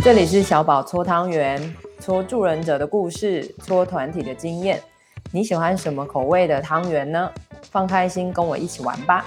这里是小宝搓汤圆，搓助人者的故事，搓团体的经验。你喜欢什么口味的汤圆呢？放开心，跟我一起玩吧。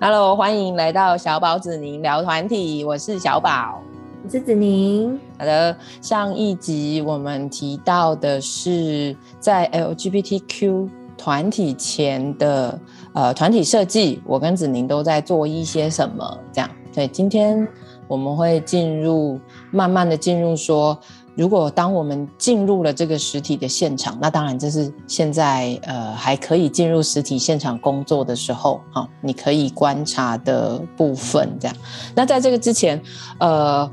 Hello，欢迎来到小宝子宁聊团体，我是小宝。是子宁。好的，上一集我们提到的是在 LGBTQ 团体前的呃团体设计，我跟子宁都在做一些什么？这样，对，今天我们会进入，慢慢的进入说，如果当我们进入了这个实体的现场，那当然这是现在呃还可以进入实体现场工作的时候，好，你可以观察的部分，这样。那在这个之前，呃。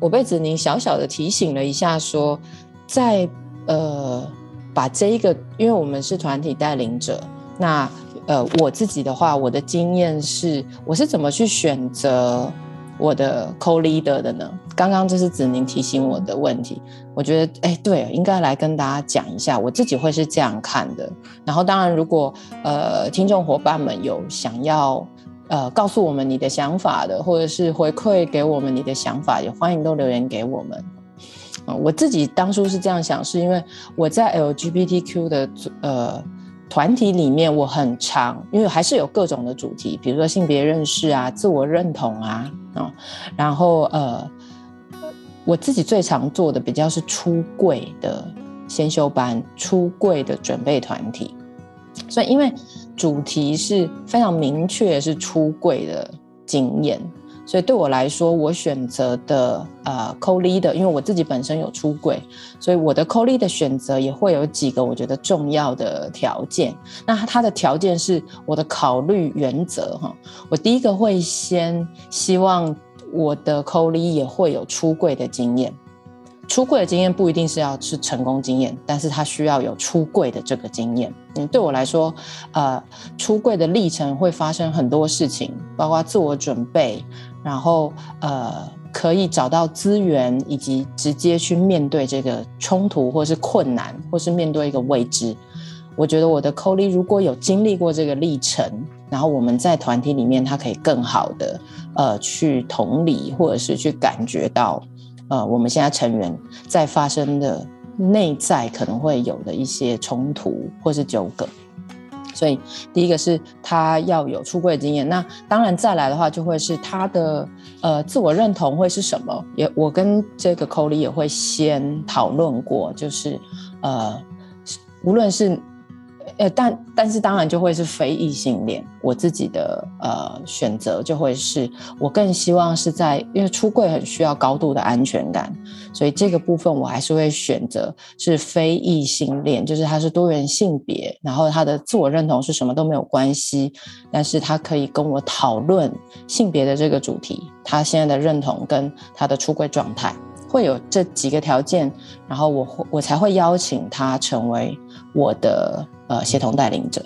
我被子宁小小的提醒了一下，说，在呃把这一个，因为我们是团体带领者，那呃我自己的话，我的经验是，我是怎么去选择我的 co-leader 的呢？刚刚这是子宁提醒我的问题，我觉得哎对，应该来跟大家讲一下，我自己会是这样看的。然后当然，如果呃听众伙伴们有想要。呃，告诉我们你的想法的，或者是回馈给我们你的想法，也欢迎都留言给我们。呃，我自己当初是这样想，是因为我在 LGBTQ 的呃团体里面，我很常，因为还是有各种的主题，比如说性别认识啊、自我认同啊，然后呃，我自己最常做的比较是出柜的先修班、出柜的准备团体，所以因为。主题是非常明确，是出柜的经验，所以对我来说，我选择的呃 co-leader，因为我自己本身有出柜，所以我的 co-leader 的选择也会有几个我觉得重要的条件。那它的条件是我的考虑原则哈，我第一个会先希望我的 c o l e 也会有出柜的经验。出柜的经验不一定是要是成功经验，但是他需要有出柜的这个经验。嗯，对我来说，呃，出柜的历程会发生很多事情，包括自我准备，然后呃，可以找到资源，以及直接去面对这个冲突，或是困难，或是面对一个未知。我觉得我的 c o l 如果有经历过这个历程，然后我们在团体里面，他可以更好的呃去同理，或者是去感觉到。呃，我们现在成员在发生的内在可能会有的一些冲突或是纠葛，所以第一个是他要有出柜经验，那当然再来的话就会是他的呃自我认同会是什么？也我跟这个 co-lead 也会先讨论过，就是呃无论是。呃，但但是当然就会是非异性恋。我自己的呃选择就会是，我更希望是在，因为出柜很需要高度的安全感，所以这个部分我还是会选择是非异性恋，就是他是多元性别，然后他的自我认同是什么都没有关系，但是他可以跟我讨论性别的这个主题，他现在的认同跟他的出柜状态。会有这几个条件，然后我会我才会邀请他成为我的呃协同带领者，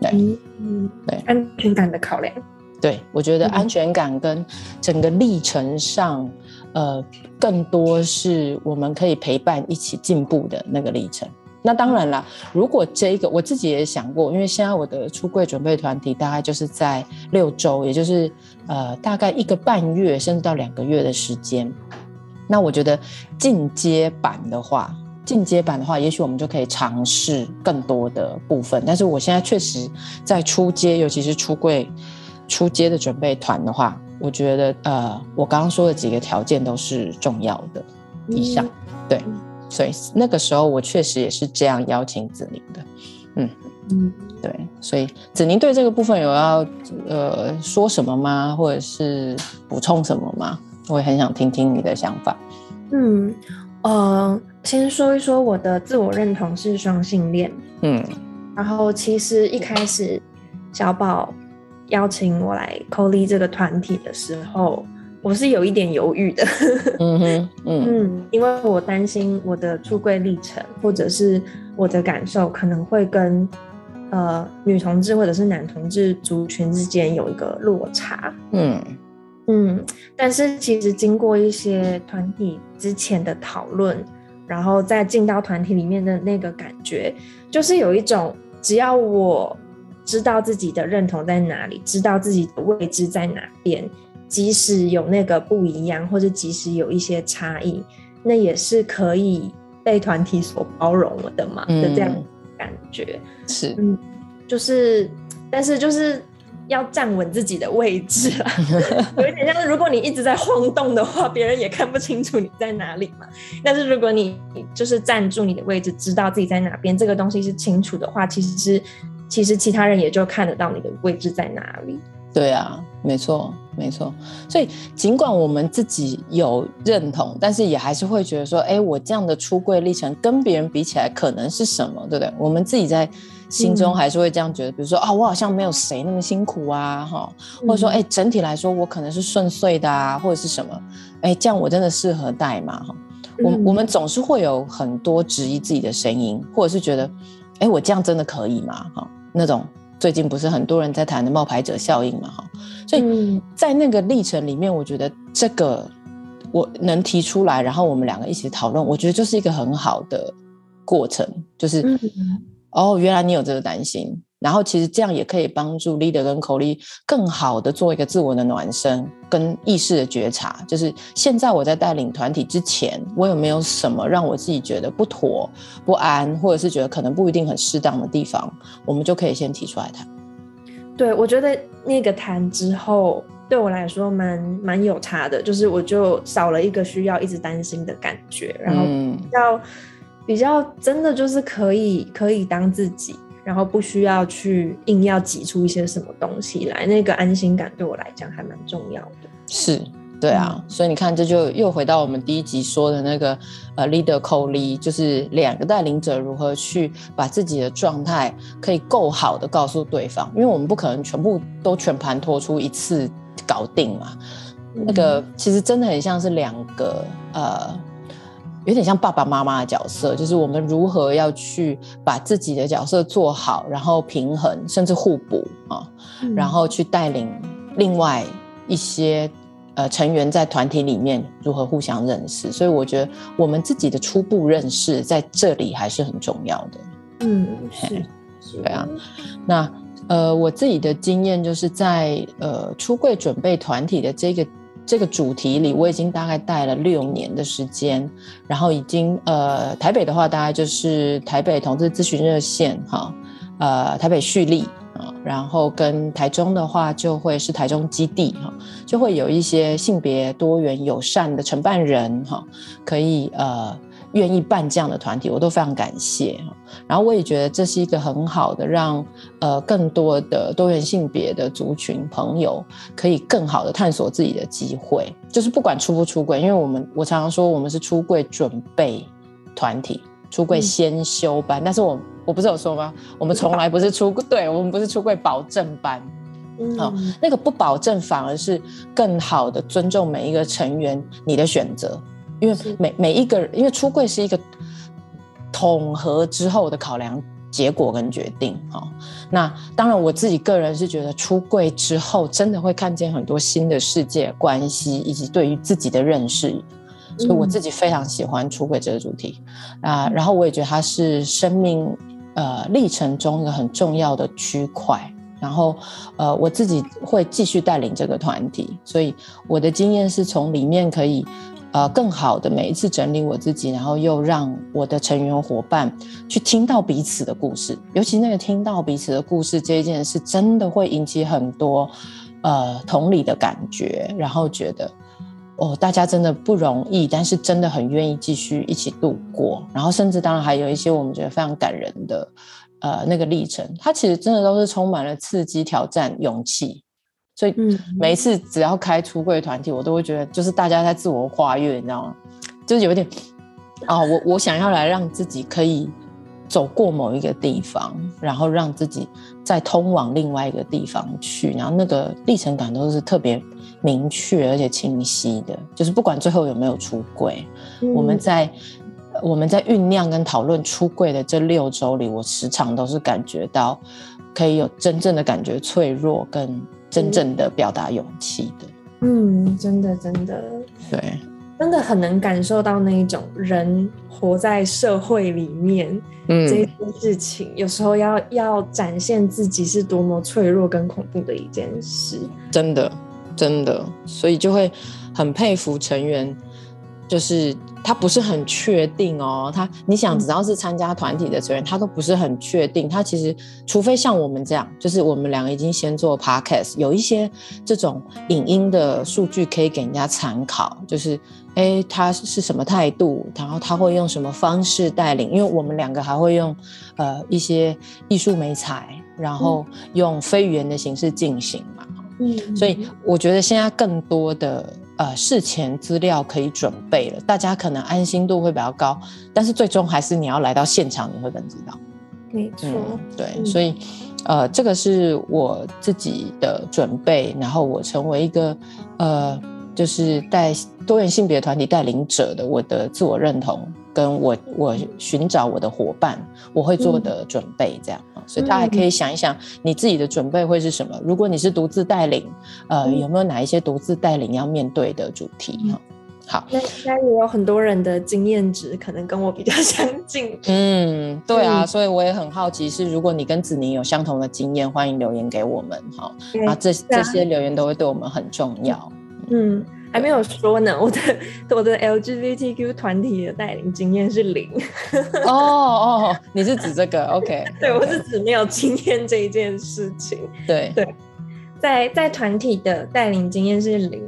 对，嗯，对，安全感的考量，对，我觉得安全感跟整个历程上，呃，更多是我们可以陪伴一起进步的那个历程。那当然了，如果这个我自己也想过，因为现在我的出柜准备团体大概就是在六周，也就是呃大概一个半月甚至到两个月的时间。那我觉得进阶版的话，进阶版的话，也许我们就可以尝试更多的部分。但是我现在确实在出街，尤其是出柜出街的准备团的话，我觉得呃，我刚刚说的几个条件都是重要的以上。对，所以那个时候我确实也是这样邀请子宁的。嗯嗯，对，所以子宁对这个部分有要呃说什么吗？或者是补充什么吗？我也很想听听你的想法。嗯，呃，先说一说我的自我认同是双性恋。嗯，然后其实一开始小宝邀请我来 co-lead 这个团体的时候，我是有一点犹豫的。嗯哼，嗯 嗯，因为我担心我的出柜历程或者是我的感受可能会跟呃女同志或者是男同志族群之间有一个落差。嗯。嗯，但是其实经过一些团体之前的讨论，然后再进到团体里面的那个感觉，就是有一种只要我知道自己的认同在哪里，知道自己的位置在哪边，即使有那个不一样，或者即使有一些差异，那也是可以被团体所包容了的嘛、嗯、的这样感觉是，嗯，就是，但是就是。要站稳自己的位置啊，有一点像是如果你一直在晃动的话，别人也看不清楚你在哪里嘛。但是如果你就是站住你的位置，知道自己在哪边，这个东西是清楚的话，其实其实其他人也就看得到你的位置在哪里。对啊，没错，没错。所以尽管我们自己有认同，但是也还是会觉得说，哎，我这样的出柜历程跟别人比起来，可能是什么，对不对？我们自己在。心中还是会这样觉得，比如说啊，我好像没有谁那么辛苦啊，哈，或者说，哎，整体来说我可能是顺遂的啊，或者是什么，哎，这样我真的适合带吗？哈，我我们总是会有很多质疑自己的声音，或者是觉得，哎，我这样真的可以吗？哈，那种最近不是很多人在谈的冒牌者效应嘛，哈，所以在那个历程里面，我觉得这个我能提出来，然后我们两个一起讨论，我觉得就是一个很好的过程，就是。哦，原来你有这个担心，然后其实这样也可以帮助 leader 跟 co-lead 更好的做一个自我的暖身跟意识的觉察。就是现在我在带领团体之前，我有没有什么让我自己觉得不妥、不安，或者是觉得可能不一定很适当的地方，我们就可以先提出来谈。对，我觉得那个谈之后，对我来说蛮蛮有差的，就是我就少了一个需要一直担心的感觉，然后要。嗯比较真的就是可以可以当自己，然后不需要去硬要挤出一些什么东西来，那个安心感对我来讲还蛮重要的。是，对啊，嗯、所以你看，这就又回到我们第一集说的那个呃，leader co-lead，就是两个带领者如何去把自己的状态可以够好的告诉对方，因为我们不可能全部都全盘托出一次搞定嘛。嗯、那个其实真的很像是两个呃。有点像爸爸妈妈的角色，就是我们如何要去把自己的角色做好，然后平衡甚至互补啊，然后去带领另外一些呃成员在团体里面如何互相认识。所以我觉得我们自己的初步认识在这里还是很重要的。嗯，是，对啊。那呃，我自己的经验就是在呃出柜准备团体的这个。这个主题里，我已经大概带了六年的时间，然后已经呃，台北的话大概就是台北同志咨询热线哈，呃，台北蓄力啊，然后跟台中的话就会是台中基地哈，就会有一些性别多元友善的承办人哈，可以呃。愿意办这样的团体，我都非常感谢。然后我也觉得这是一个很好的让呃更多的多元性别的族群朋友可以更好的探索自己的机会。就是不管出不出柜，因为我们我常常说我们是出柜准备团体，出柜先修班。嗯、但是我我不是有说吗？我们从来不是出柜，对，我们不是出柜保证班。嗯，好，那个不保证反而是更好的尊重每一个成员你的选择。因为每每一个人，因为出柜是一个统合之后的考量结果跟决定哈。那当然，我自己个人是觉得出柜之后，真的会看见很多新的世界关系以及对于自己的认识，所以我自己非常喜欢出柜这个主题啊。然后我也觉得它是生命呃历程中一个很重要的区块。然后呃，我自己会继续带领这个团体，所以我的经验是从里面可以。呃，更好的每一次整理我自己，然后又让我的成员伙伴去听到彼此的故事，尤其那个听到彼此的故事这一件事，真的会引起很多呃同理的感觉，然后觉得哦，大家真的不容易，但是真的很愿意继续一起度过，然后甚至当然还有一些我们觉得非常感人的呃那个历程，它其实真的都是充满了刺激、挑战、勇气。所以每一次只要开出柜团体，我都会觉得就是大家在自我跨越，你知道吗？就是有点啊，我我想要来让自己可以走过某一个地方，然后让自己再通往另外一个地方去，然后那个历程感都是特别明确而且清晰的。就是不管最后有没有出柜，嗯、我们在我们在酝酿跟讨论出柜的这六周里，我时常都是感觉到可以有真正的感觉脆弱跟。真正的表达勇气的，嗯，真的真的，对，真的很能感受到那一种人活在社会里面，嗯，这件事情有时候要要展现自己是多么脆弱跟恐怖的一件事，真的真的，所以就会很佩服成员。就是他不是很确定哦，他你想只要是参加团体的成员，他都不是很确定。他其实除非像我们这样，就是我们两个已经先做 podcast，有一些这种影音的数据可以给人家参考。就是哎，他是什么态度，然后他会用什么方式带领？因为我们两个还会用呃一些艺术美材，然后用非语言的形式进行嘛。嗯，所以我觉得现在更多的。呃，事前资料可以准备了，大家可能安心度会比较高，但是最终还是你要来到现场，你会更知道。没错，嗯、对，嗯、所以呃，这个是我自己的准备，然后我成为一个呃，就是带多元性别团体带领者的我的自我认同，跟我我寻找我的伙伴，我会做的准备这样。嗯所以大家还可以想一想，你自己的准备会是什么？嗯、如果你是独自带领，呃，嗯、有没有哪一些独自带领要面对的主题？哈、嗯，好，那应该也有很多人的经验值可能跟我比较 相近。嗯，对啊，嗯、所以我也很好奇，是如果你跟子宁有相同的经验，欢迎留言给我们，哈，啊，这这些留言都会对我们很重要。嗯。还没有说呢，我的我的 LGBTQ 团体的带领经验是零。哦哦，你是指这个？OK，对，我是指没有经验这一件事情。对对，在在团体的带领经验是零，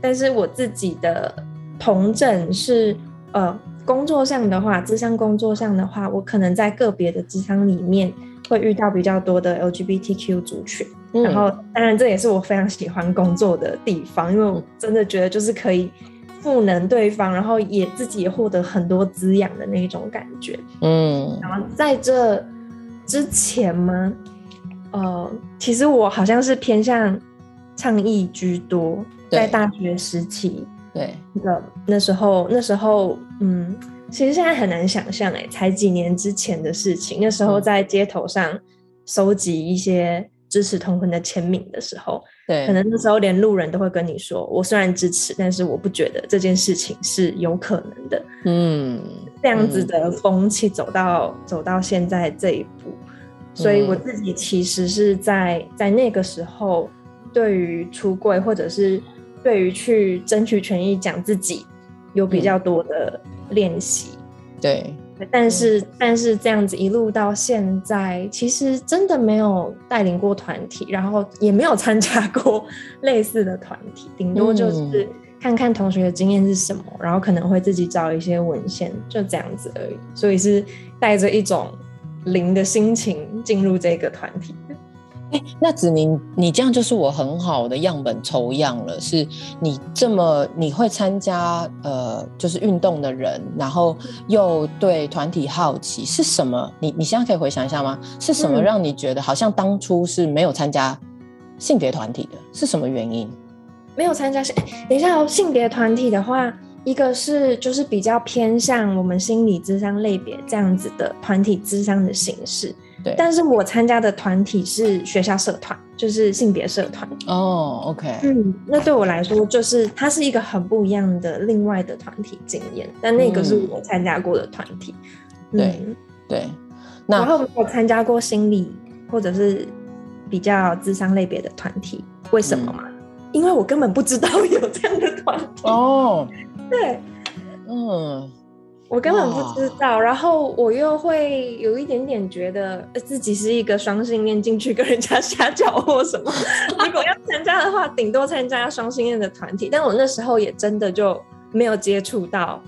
但是我自己的同诊是呃，工作上的话，智商工作上的话，我可能在个别的智商里面会遇到比较多的 LGBTQ 族群。然后，当然这也是我非常喜欢工作的地方，因为我真的觉得就是可以赋能对方，然后也自己也获得很多滋养的那种感觉。嗯，然后在这之前吗，呃，其实我好像是偏向倡议居多，在大学时期，对，那那时候那时候，嗯，其实现在很难想象，哎，才几年之前的事情，那时候在街头上收集一些。支持同婚的签名的时候，对，可能那时候连路人都会跟你说：“我虽然支持，但是我不觉得这件事情是有可能的。”嗯，这样子的风气走到、嗯、走到现在这一步，所以我自己其实是在在那个时候，对于出柜或者是对于去争取权益讲自己，有比较多的练习。对。但是，但是这样子一路到现在，其实真的没有带领过团体，然后也没有参加过 类似的团体，顶多就是看看同学的经验是什么，然后可能会自己找一些文献，就这样子而已。所以是带着一种零的心情进入这个团体。哎，那子宁，你这样就是我很好的样本抽样了。是你这么你会参加呃，就是运动的人，然后又对团体好奇，是什么？你你现在可以回想一下吗？是什么让你觉得好像当初是没有参加性别团体的？是什么原因？没有参加性？等一下哦，性别团体的话，一个是就是比较偏向我们心理智商类别这样子的团体智商的形式。对但是我参加的团体是学校社团，就是性别社团。哦、oh，OK，嗯，那对我来说，就是它是一个很不一样的另外的团体经验。但那个是我参加过的团体。嗯、对对，然后我参加过心理或者是比较智商类别的团体，为什么嘛？嗯、因为我根本不知道有这样的团体。哦，对，嗯。我根本不知道，然后我又会有一点点觉得自己是一个双性恋进去跟人家瞎搅和什么。如果要参加的话，顶多参加双性恋的团体。但我那时候也真的就没有接触到，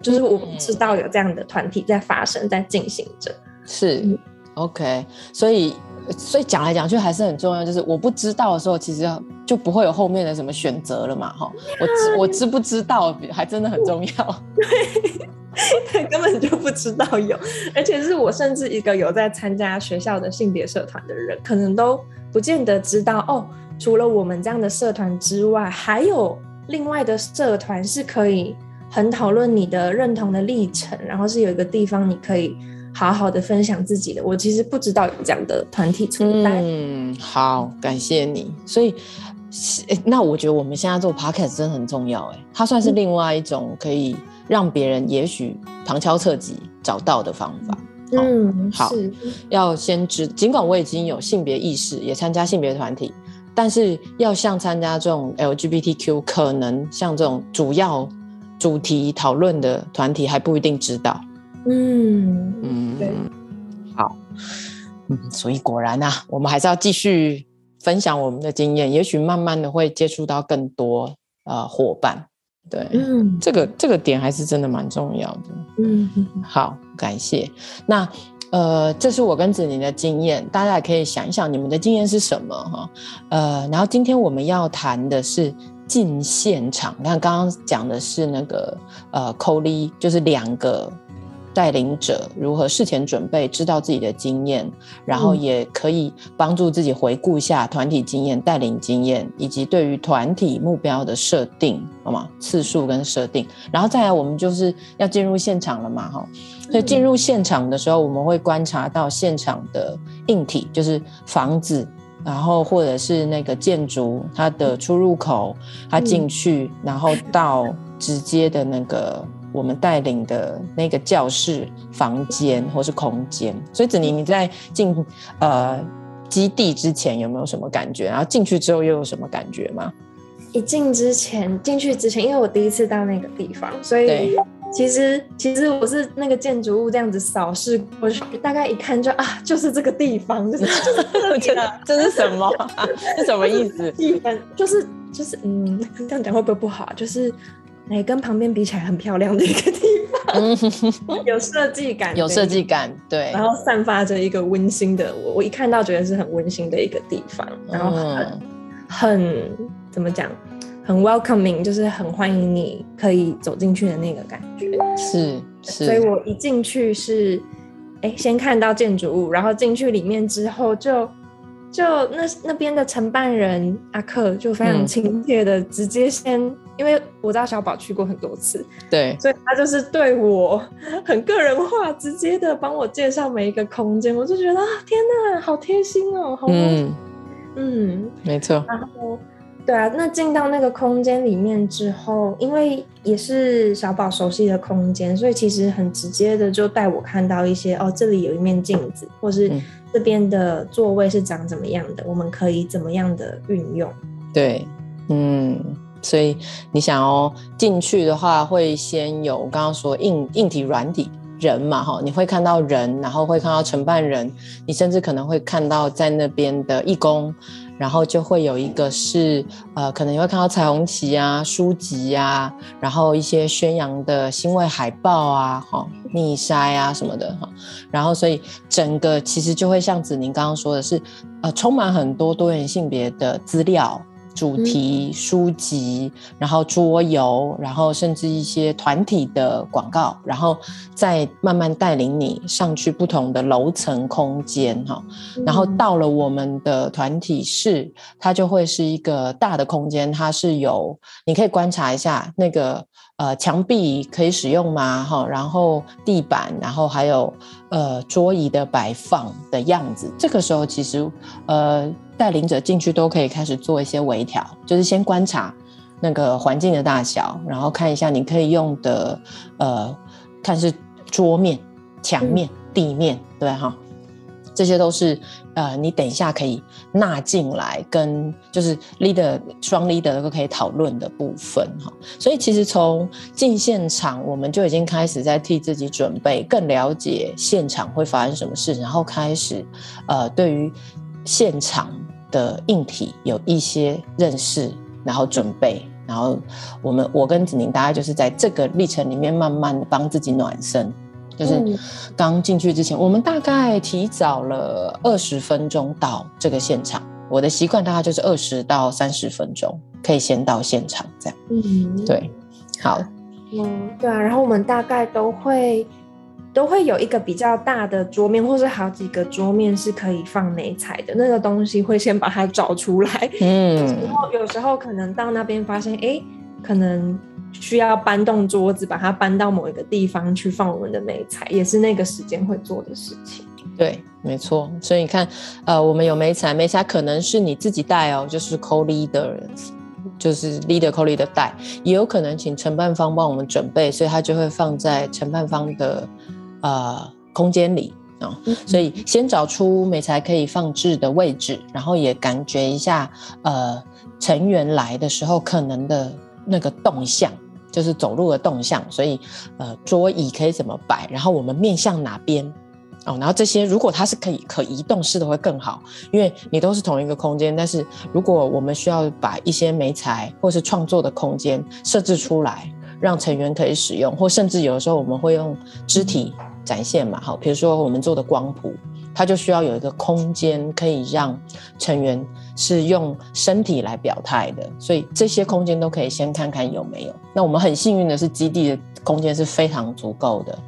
就是我不知道有这样的团体在发生，在进行着。是、嗯、OK，所以。所以讲来讲去还是很重要，就是我不知道的时候，其实就不会有后面的什么选择了嘛，哈。我知我知不知道，还真的很重要。对，根本就不知道有，而且是我甚至一个有在参加学校的性别社团的人，可能都不见得知道哦。除了我们这样的社团之外，还有另外的社团是可以很讨论你的认同的历程，然后是有一个地方你可以。好好的分享自己的，我其实不知道有这样的团体存在。嗯，好，感谢你。所以，那我觉得我们现在做 podcast 真的很重要，哎，它算是另外一种可以让别人也许旁敲侧击找到的方法。嗯，好，要先知，尽管我已经有性别意识，也参加性别团体，但是要像参加这种 LGBTQ，可能像这种主要主题讨论的团体还不一定知道。嗯嗯，对，好，嗯，所以果然啊，我们还是要继续分享我们的经验，也许慢慢的会接触到更多呃伙伴。对，嗯，这个这个点还是真的蛮重要的。嗯，好，感谢。那呃，这是我跟子宁的经验，大家也可以想一想你们的经验是什么哈。呃，然后今天我们要谈的是进现场。你看刚刚讲的是那个呃，COLI，就是两个。带领者如何事前准备，知道自己的经验，然后也可以帮助自己回顾一下团体经验、带领经验，以及对于团体目标的设定，好吗？次数跟设定，然后再来，我们就是要进入现场了嘛，哈。所以进入现场的时候，我们会观察到现场的硬体，就是房子，然后或者是那个建筑，它的出入口，它进去，然后到直接的那个。我们带领的那个教室、房间或是空间，所以子宁，你在进呃基地之前有没有什么感觉？然后进去之后又有什么感觉吗？一进之前，进去之前，因为我第一次到那个地方，所以其实其实我是那个建筑物这样子扫视过去，大概一看就啊，就是这个地方，就 是就是这个，这是什么？是什么意思？地方就是就是嗯，这样讲会不会不好？就是。哎，跟旁边比起来很漂亮的一个地方，有设计感，有设计感，对，然后散发着一个温馨的，我我一看到觉得是很温馨的一个地方，然后很、嗯、很怎么讲，很 welcoming，就是很欢迎你可以走进去的那个感觉，是是，所以我一进去是，哎，先看到建筑物，然后进去里面之后就。就那那边的承办人阿克就非常亲切的直接先，嗯、因为我知道小宝去过很多次，对，所以他就是对我很个人化，直接的帮我介绍每一个空间，我就觉得啊，天哪，好贴心哦，好，嗯，嗯，没错。然后，对啊，那进到那个空间里面之后，因为也是小宝熟悉的空间，所以其实很直接的就带我看到一些哦，这里有一面镜子，或是。嗯这边的座位是长怎么样的？我们可以怎么样的运用？对，嗯，所以你想要进去的话，会先有我刚刚说硬硬体、软体人嘛，哈，你会看到人，然后会看到承办人，你甚至可能会看到在那边的义工。然后就会有一个是，呃，可能你会看到彩虹旗啊、书籍啊，然后一些宣扬的欣慰海报啊、哈、逆筛啊什么的哈。然后所以整个其实就会像子宁刚刚说的是，呃，充满很多多元性别的资料。主题书籍，然后桌游，然后甚至一些团体的广告，然后再慢慢带领你上去不同的楼层空间哈。然后到了我们的团体室，它就会是一个大的空间，它是有你可以观察一下那个呃墙壁可以使用吗？哈，然后地板，然后还有呃桌椅的摆放的样子。这个时候其实呃。带领者进去都可以开始做一些微调，就是先观察那个环境的大小，然后看一下你可以用的，呃，看是桌面、墙面、地面，对哈，这些都是呃，你等一下可以纳进来，跟就是 leader 双 leader 都可以讨论的部分哈。所以其实从进现场，我们就已经开始在替自己准备，更了解现场会发生什么事，然后开始呃，对于现场。的硬体有一些认识，然后准备，然后我们我跟子宁大概就是在这个历程里面慢慢的帮自己暖身，就是刚进去之前，我们大概提早了二十分钟到这个现场。我的习惯大概就是二十到三十分钟可以先到现场这样。嗯，对，好，嗯，对啊，然后我们大概都会。都会有一个比较大的桌面，或是好几个桌面是可以放媒材的那个东西，会先把它找出来。嗯，然后有时候可能到那边发现，哎，可能需要搬动桌子，把它搬到某一个地方去放我们的美材，也是那个时间会做的事情。对没错。所以你看，呃，我们有美材，美材可能是你自己带哦，就是 co-leader，就是 leader co-leader 带，也有可能请承办方帮我们准备，所以它就会放在承办方的呃空间里。所以先找出美材可以放置的位置，然后也感觉一下，呃，成员来的时候可能的那个动向，就是走路的动向。所以，呃，桌椅可以怎么摆，然后我们面向哪边，哦，然后这些如果它是可以可移动式的会更好，因为你都是同一个空间。但是如果我们需要把一些媒材或是创作的空间设置出来，让成员可以使用，或甚至有的时候我们会用肢体。展现嘛，好，比如说我们做的光谱，它就需要有一个空间可以让成员是用身体来表态的，所以这些空间都可以先看看有没有。那我们很幸运的是，基地的空间是非常足够的，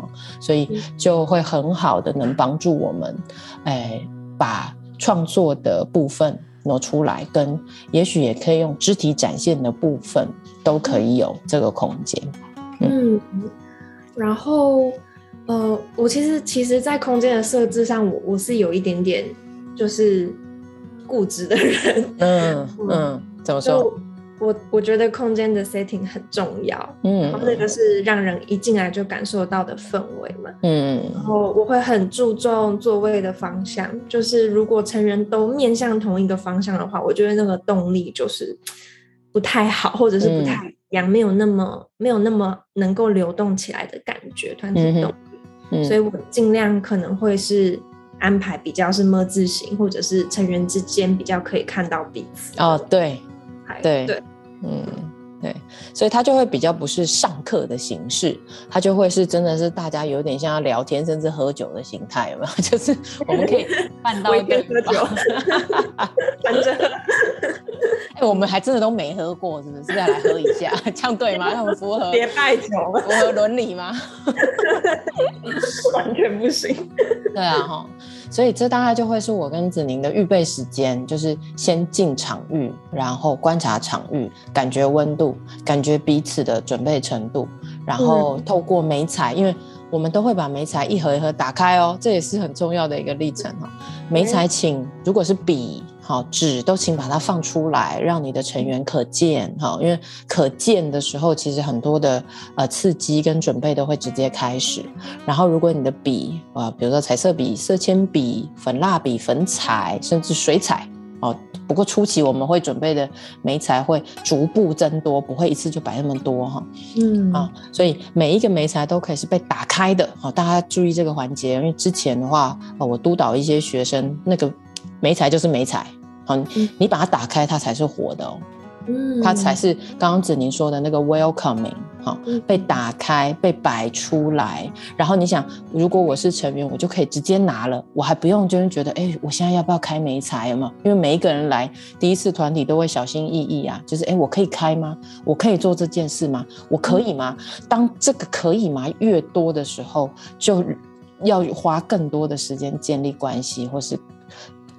所以就会很好的能帮助我们，哎，把创作的部分挪出来，跟也许也可以用肢体展现的部分都可以有这个空间。嗯，然后。呃，我其实其实，在空间的设置上，我我是有一点点就是固执的人。嗯 嗯，怎么说？我我觉得空间的 setting 很重要。嗯，然后那个是让人一进来就感受到的氛围嘛。嗯，然后我会很注重座位的方向，就是如果成员都面向同一个方向的话，我觉得那个动力就是不太好，或者是不太一样，嗯、没有那么没有那么能够流动起来的感觉，团体动。所以我尽量可能会是安排比较是么字形，或者是成员之间比较可以看到彼此。哦，对，对对，嗯，对，所以它就会比较不是上课的形式，它就会是真的是大家有点像要聊天甚至喝酒的形态，有没有？就是我们可以办到一个喝酒，反正。哎、欸，我们还真的都没喝过，是不是？再来喝一下，这样对吗？那么符合别拜酒，符合伦理吗？完全不行。对啊，哈，所以这大概就会是我跟子宁的预备时间，就是先进场域，然后观察场域，感觉温度，感觉彼此的准备程度，然后透过眉彩，因为我们都会把眉彩一盒一盒打开哦，这也是很重要的一个历程哈。眉彩，请如果是笔。好，纸都请把它放出来，让你的成员可见。哈，因为可见的时候，其实很多的呃刺激跟准备都会直接开始。然后，如果你的笔啊、呃，比如说彩色笔、色铅笔、粉蜡笔、粉彩，甚至水彩哦。不过初期我们会准备的眉材会逐步增多，不会一次就摆那么多哈。嗯啊，所以每一个眉材都可以是被打开的。好，大家注意这个环节，因为之前的话，我督导一些学生那个。媒材就是媒材，好，你把它打开，它才是活的哦，嗯，它才是刚刚子宁说的那个 welcoming，好，被打开，被摆出来，然后你想，如果我是成员，我就可以直接拿了，我还不用就是觉得，哎、欸，我现在要不要开媒材？有没有？因为每一个人来第一次团体都会小心翼翼啊，就是，哎、欸，我可以开吗？我可以做这件事吗？我可以吗？当这个可以吗越多的时候，就要花更多的时间建立关系，或是。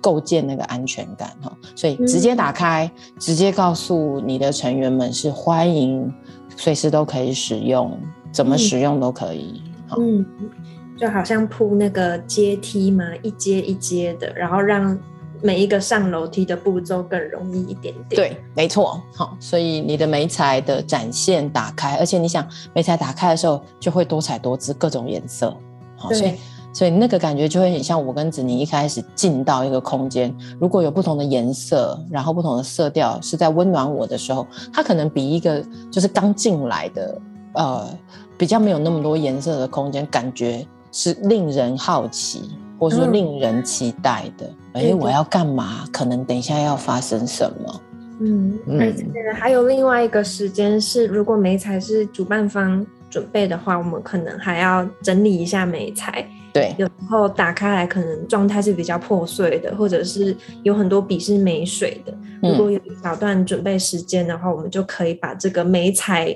构建那个安全感哈，所以直接打开，嗯、直接告诉你的成员们是欢迎，随时都可以使用，怎么使用都可以。嗯，就好像铺那个阶梯嘛，一阶一阶的，然后让每一个上楼梯的步骤更容易一点点。对，没错。好，所以你的眉材的展现打开，而且你想眉材打开的时候就会多彩多姿，各种颜色。好，所以。所以那个感觉就会很像我跟子宁一开始进到一个空间，如果有不同的颜色，然后不同的色调是在温暖我的时候，它可能比一个就是刚进来的呃比较没有那么多颜色的空间，感觉是令人好奇，或者说令人期待的。哎、嗯，我要干嘛？可能等一下要发生什么？嗯，而且还有另外一个时间是，如果美彩是主办方准备的话，我们可能还要整理一下媒材。对，有时候打开来可能状态是比较破碎的，或者是有很多笔是没水的。嗯、如果有一小段准备时间的话，我们就可以把这个媒材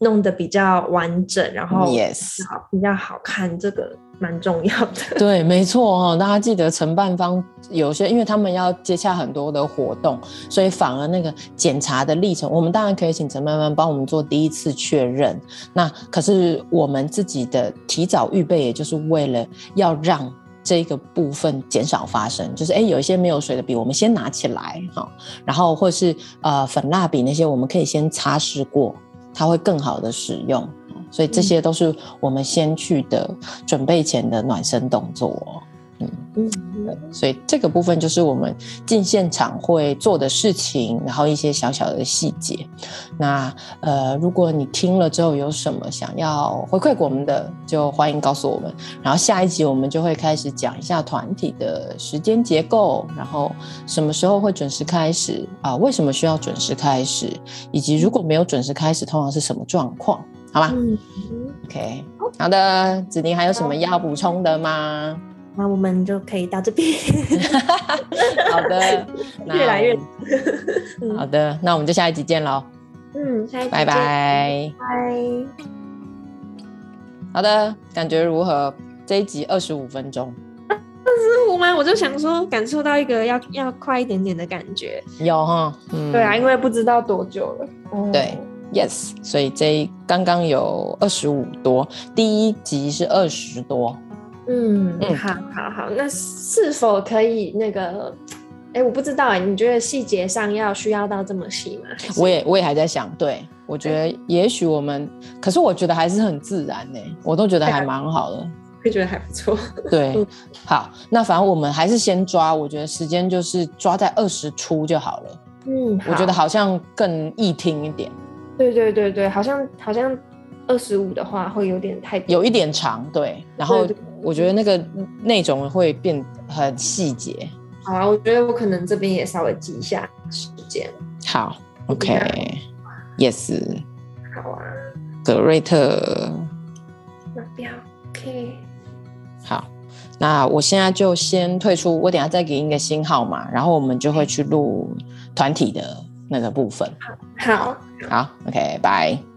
弄得比较完整，然后 yes 好比较好看。这个。蛮重要的，对，没错哦。大家记得承办方有些，因为他们要接洽很多的活动，所以反而那个检查的历程，我们当然可以请承办方帮我们做第一次确认。那可是我们自己的提早预备，也就是为了要让这个部分减少发生，就是哎，有一些没有水的笔，我们先拿起来哈，然后或是呃粉蜡笔那些，我们可以先擦拭过，它会更好的使用。所以这些都是我们先去的准备前的暖身动作。嗯嗯，所以这个部分就是我们进现场会做的事情，然后一些小小的细节。那呃，如果你听了之后有什么想要回馈给我们的，就欢迎告诉我们。然后下一集我们就会开始讲一下团体的时间结构，然后什么时候会准时开始啊？为什么需要准时开始？以及如果没有准时开始，通常是什么状况？好吧？嗯，OK，好的，子宁还有什么要补充的吗？那我们就可以到这边。好的，越来越。好的，那我们就下一集见喽。嗯，下一集。拜拜。拜。好的，感觉如何？这一集二十五分钟。二十五吗？我就想说，感受到一个要要快一点点的感觉。有哈，嗯，对啊，因为不知道多久了。嗯、对，Yes，所以这刚刚有二十五多，第一集是二十多。嗯，好，好，好，那是否可以那个？哎，我不知道哎，你觉得细节上要需要到这么细吗？我也，我也还在想，对，我觉得也许我们，可是我觉得还是很自然呢，我都觉得还蛮好的，会觉得还不错。对，好，那反正我们还是先抓，我觉得时间就是抓在二十出就好了。嗯，我觉得好像更易听一点。对，对，对，对，好像好像二十五的话会有点太有一点长，对，然后。我觉得那个内容会变很细节。好啊，我觉得我可能这边也稍微记一下时间。好，OK，Yes。好啊。格瑞特。目标，OK。好，那我现在就先退出，我等下再给你一个新号码，然后我们就会去录团体的那个部分。好。好。好，OK，拜。